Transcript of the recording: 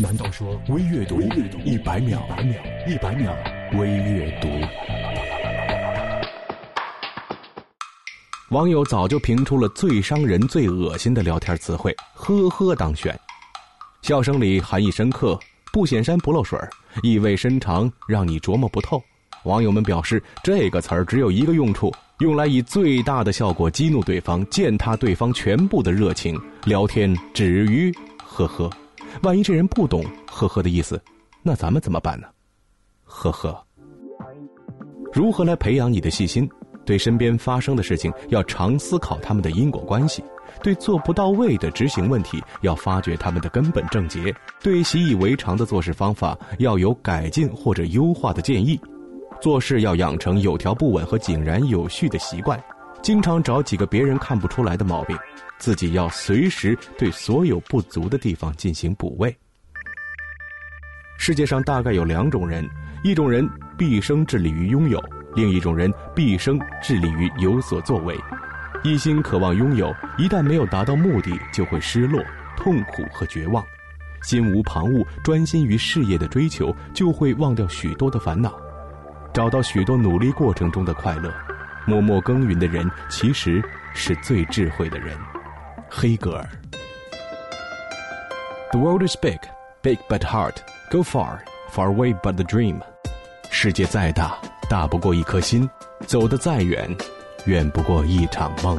难道说微阅读一百秒？一百秒微阅读。网友早就评出了最伤人、最恶心的聊天词汇“呵呵”当选，笑声里含义深刻，不显山不漏水，意味深长，让你琢磨不透。网友们表示，这个词儿只有一个用处，用来以最大的效果激怒对方，践踏对方全部的热情。聊天止于“呵呵”。万一这人不懂“呵呵”的意思，那咱们怎么办呢？呵呵。如何来培养你的细心？对身边发生的事情要常思考他们的因果关系；对做不到位的执行问题要发掘他们的根本症结；对习以为常的做事方法要有改进或者优化的建议。做事要养成有条不紊和井然有序的习惯，经常找几个别人看不出来的毛病。自己要随时对所有不足的地方进行补位。世界上大概有两种人：一种人毕生致力于拥有，另一种人毕生致力于有所作为。一心渴望拥有，一旦没有达到目的，就会失落、痛苦和绝望。心无旁骛，专心于事业的追求，就会忘掉许多的烦恼，找到许多努力过程中的快乐。默默耕耘的人，其实是最智慧的人。黑格尔。The world is big, big but hard. Go far, far away but the dream. 世界再大，大不过一颗心；走得再远，远不过一场梦。